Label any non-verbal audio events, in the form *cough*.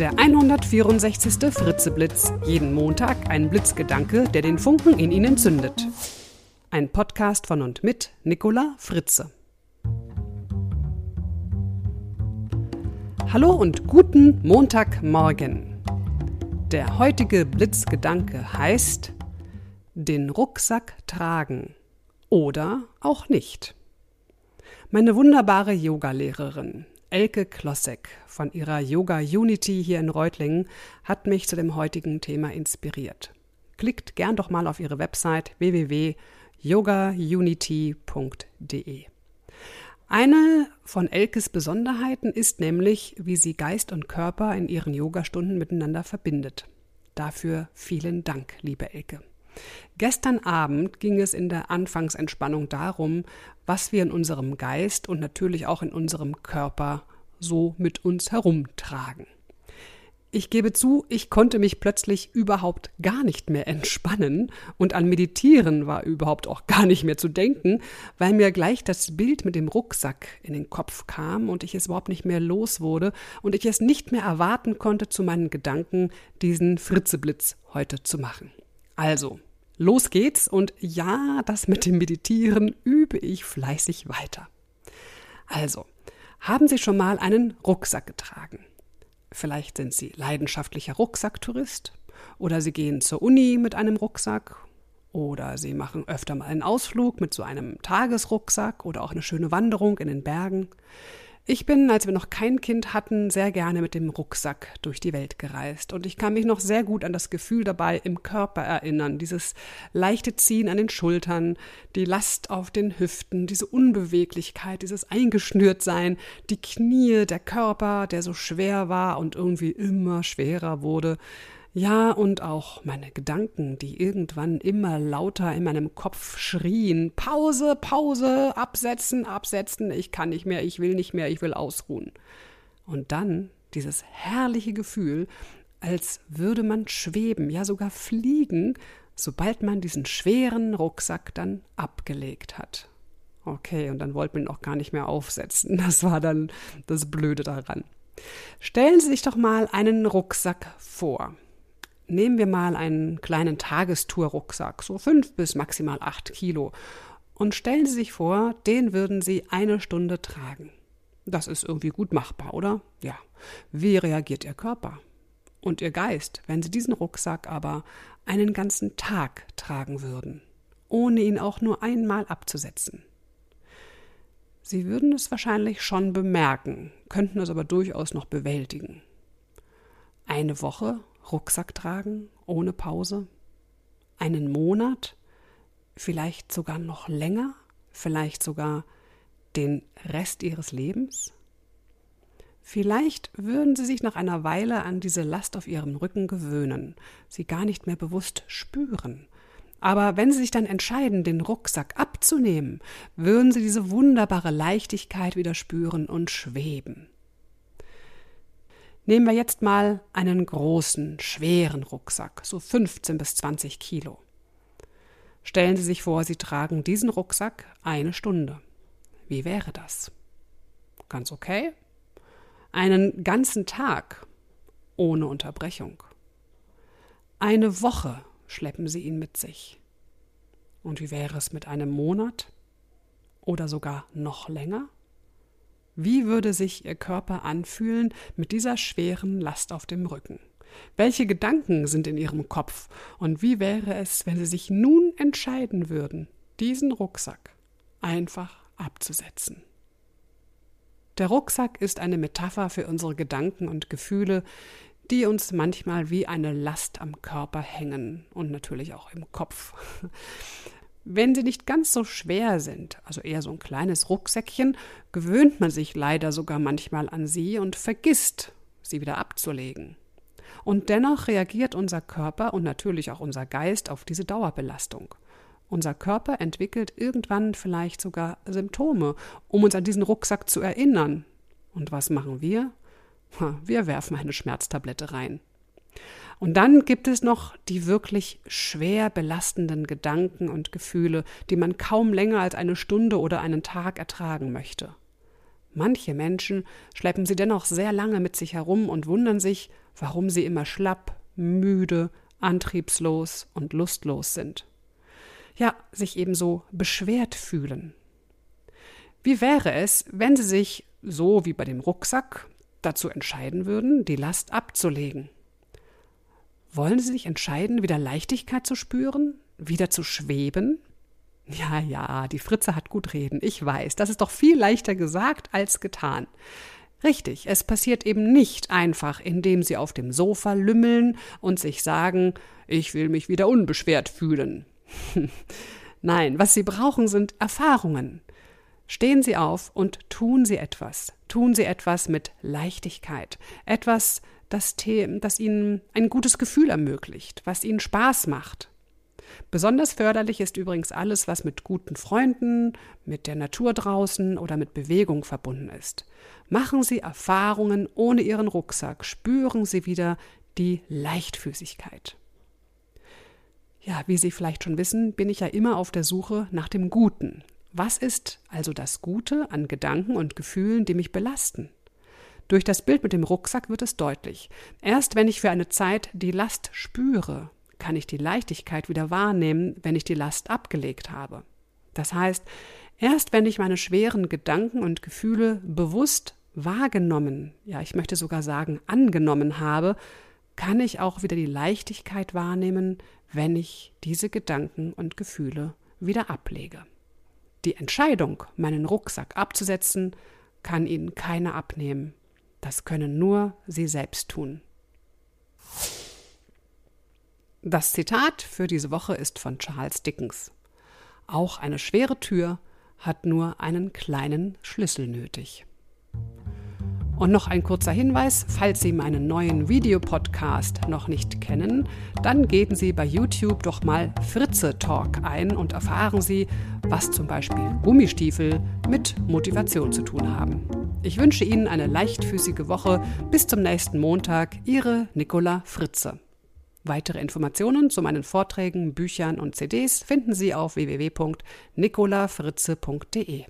Der 164. Fritzeblitz. Jeden Montag ein Blitzgedanke, der den Funken in Ihnen zündet. Ein Podcast von und mit Nicola Fritze. Hallo und guten Montagmorgen. Der heutige Blitzgedanke heißt den Rucksack tragen oder auch nicht. Meine wunderbare Yogalehrerin Elke Klossek von ihrer Yoga Unity hier in Reutlingen hat mich zu dem heutigen Thema inspiriert. Klickt gern doch mal auf ihre Website www.yogaunity.de. Eine von Elkes Besonderheiten ist nämlich, wie sie Geist und Körper in ihren Yogastunden miteinander verbindet. Dafür vielen Dank, liebe Elke. Gestern Abend ging es in der Anfangsentspannung darum, was wir in unserem Geist und natürlich auch in unserem Körper so mit uns herumtragen. Ich gebe zu, ich konnte mich plötzlich überhaupt gar nicht mehr entspannen und an Meditieren war überhaupt auch gar nicht mehr zu denken, weil mir gleich das Bild mit dem Rucksack in den Kopf kam und ich es überhaupt nicht mehr los wurde und ich es nicht mehr erwarten konnte, zu meinen Gedanken diesen Fritzeblitz heute zu machen. Also, los geht's und ja, das mit dem Meditieren übe ich fleißig weiter. Also, haben Sie schon mal einen Rucksack getragen? Vielleicht sind Sie leidenschaftlicher Rucksacktourist oder Sie gehen zur Uni mit einem Rucksack oder Sie machen öfter mal einen Ausflug mit so einem Tagesrucksack oder auch eine schöne Wanderung in den Bergen. Ich bin, als wir noch kein Kind hatten, sehr gerne mit dem Rucksack durch die Welt gereist und ich kann mich noch sehr gut an das Gefühl dabei im Körper erinnern, dieses leichte Ziehen an den Schultern, die Last auf den Hüften, diese Unbeweglichkeit, dieses Eingeschnürtsein, die Knie, der Körper, der so schwer war und irgendwie immer schwerer wurde. Ja, und auch meine Gedanken, die irgendwann immer lauter in meinem Kopf schrien. Pause, Pause, absetzen, absetzen, ich kann nicht mehr, ich will nicht mehr, ich will ausruhen. Und dann dieses herrliche Gefühl, als würde man schweben, ja sogar fliegen, sobald man diesen schweren Rucksack dann abgelegt hat. Okay, und dann wollte man ihn auch gar nicht mehr aufsetzen. Das war dann das Blöde daran. Stellen Sie sich doch mal einen Rucksack vor. Nehmen wir mal einen kleinen Tagestour-Rucksack, so fünf bis maximal acht Kilo, und stellen Sie sich vor, den würden Sie eine Stunde tragen. Das ist irgendwie gut machbar, oder? Ja. Wie reagiert Ihr Körper? Und Ihr Geist, wenn Sie diesen Rucksack aber einen ganzen Tag tragen würden, ohne ihn auch nur einmal abzusetzen? Sie würden es wahrscheinlich schon bemerken, könnten es aber durchaus noch bewältigen. Eine Woche Rucksack tragen ohne Pause? Einen Monat? Vielleicht sogar noch länger? Vielleicht sogar den Rest ihres Lebens? Vielleicht würden sie sich nach einer Weile an diese Last auf ihrem Rücken gewöhnen, sie gar nicht mehr bewusst spüren. Aber wenn sie sich dann entscheiden, den Rucksack abzunehmen, würden sie diese wunderbare Leichtigkeit wieder spüren und schweben. Nehmen wir jetzt mal einen großen, schweren Rucksack, so 15 bis 20 Kilo. Stellen Sie sich vor, Sie tragen diesen Rucksack eine Stunde. Wie wäre das? Ganz okay? Einen ganzen Tag ohne Unterbrechung. Eine Woche schleppen Sie ihn mit sich. Und wie wäre es mit einem Monat? Oder sogar noch länger? Wie würde sich Ihr Körper anfühlen mit dieser schweren Last auf dem Rücken? Welche Gedanken sind in Ihrem Kopf? Und wie wäre es, wenn Sie sich nun entscheiden würden, diesen Rucksack einfach abzusetzen? Der Rucksack ist eine Metapher für unsere Gedanken und Gefühle, die uns manchmal wie eine Last am Körper hängen und natürlich auch im Kopf. Wenn sie nicht ganz so schwer sind, also eher so ein kleines Rucksäckchen, gewöhnt man sich leider sogar manchmal an sie und vergisst, sie wieder abzulegen. Und dennoch reagiert unser Körper und natürlich auch unser Geist auf diese Dauerbelastung. Unser Körper entwickelt irgendwann vielleicht sogar Symptome, um uns an diesen Rucksack zu erinnern. Und was machen wir? Wir werfen eine Schmerztablette rein. Und dann gibt es noch die wirklich schwer belastenden Gedanken und Gefühle, die man kaum länger als eine Stunde oder einen Tag ertragen möchte. Manche Menschen schleppen sie dennoch sehr lange mit sich herum und wundern sich, warum sie immer schlapp, müde, antriebslos und lustlos sind. Ja, sich ebenso beschwert fühlen. Wie wäre es, wenn sie sich, so wie bei dem Rucksack, dazu entscheiden würden, die Last abzulegen? Wollen Sie sich entscheiden, wieder Leichtigkeit zu spüren, wieder zu schweben? Ja, ja, die Fritze hat gut reden, ich weiß, das ist doch viel leichter gesagt als getan. Richtig, es passiert eben nicht einfach, indem Sie auf dem Sofa lümmeln und sich sagen, ich will mich wieder unbeschwert fühlen. *laughs* Nein, was Sie brauchen, sind Erfahrungen. Stehen Sie auf und tun Sie etwas. Tun Sie etwas mit Leichtigkeit. Etwas, das, das Ihnen ein gutes Gefühl ermöglicht, was Ihnen Spaß macht. Besonders förderlich ist übrigens alles, was mit guten Freunden, mit der Natur draußen oder mit Bewegung verbunden ist. Machen Sie Erfahrungen ohne Ihren Rucksack, spüren Sie wieder die Leichtfüßigkeit. Ja, wie Sie vielleicht schon wissen, bin ich ja immer auf der Suche nach dem Guten. Was ist also das Gute an Gedanken und Gefühlen, die mich belasten? Durch das Bild mit dem Rucksack wird es deutlich. Erst wenn ich für eine Zeit die Last spüre, kann ich die Leichtigkeit wieder wahrnehmen, wenn ich die Last abgelegt habe. Das heißt, erst wenn ich meine schweren Gedanken und Gefühle bewusst wahrgenommen, ja, ich möchte sogar sagen, angenommen habe, kann ich auch wieder die Leichtigkeit wahrnehmen, wenn ich diese Gedanken und Gefühle wieder ablege. Die Entscheidung, meinen Rucksack abzusetzen, kann Ihnen keiner abnehmen. Das können nur Sie selbst tun. Das Zitat für diese Woche ist von Charles Dickens. Auch eine schwere Tür hat nur einen kleinen Schlüssel nötig. Und noch ein kurzer Hinweis, falls Sie meinen neuen Videopodcast noch nicht kennen, dann geben Sie bei YouTube doch mal Fritze Talk ein und erfahren Sie, was zum Beispiel Gummistiefel mit Motivation zu tun haben. Ich wünsche Ihnen eine leichtfüßige Woche. Bis zum nächsten Montag. Ihre Nicola Fritze. Weitere Informationen zu meinen Vorträgen, Büchern und CDs finden Sie auf www.nicolafritze.de.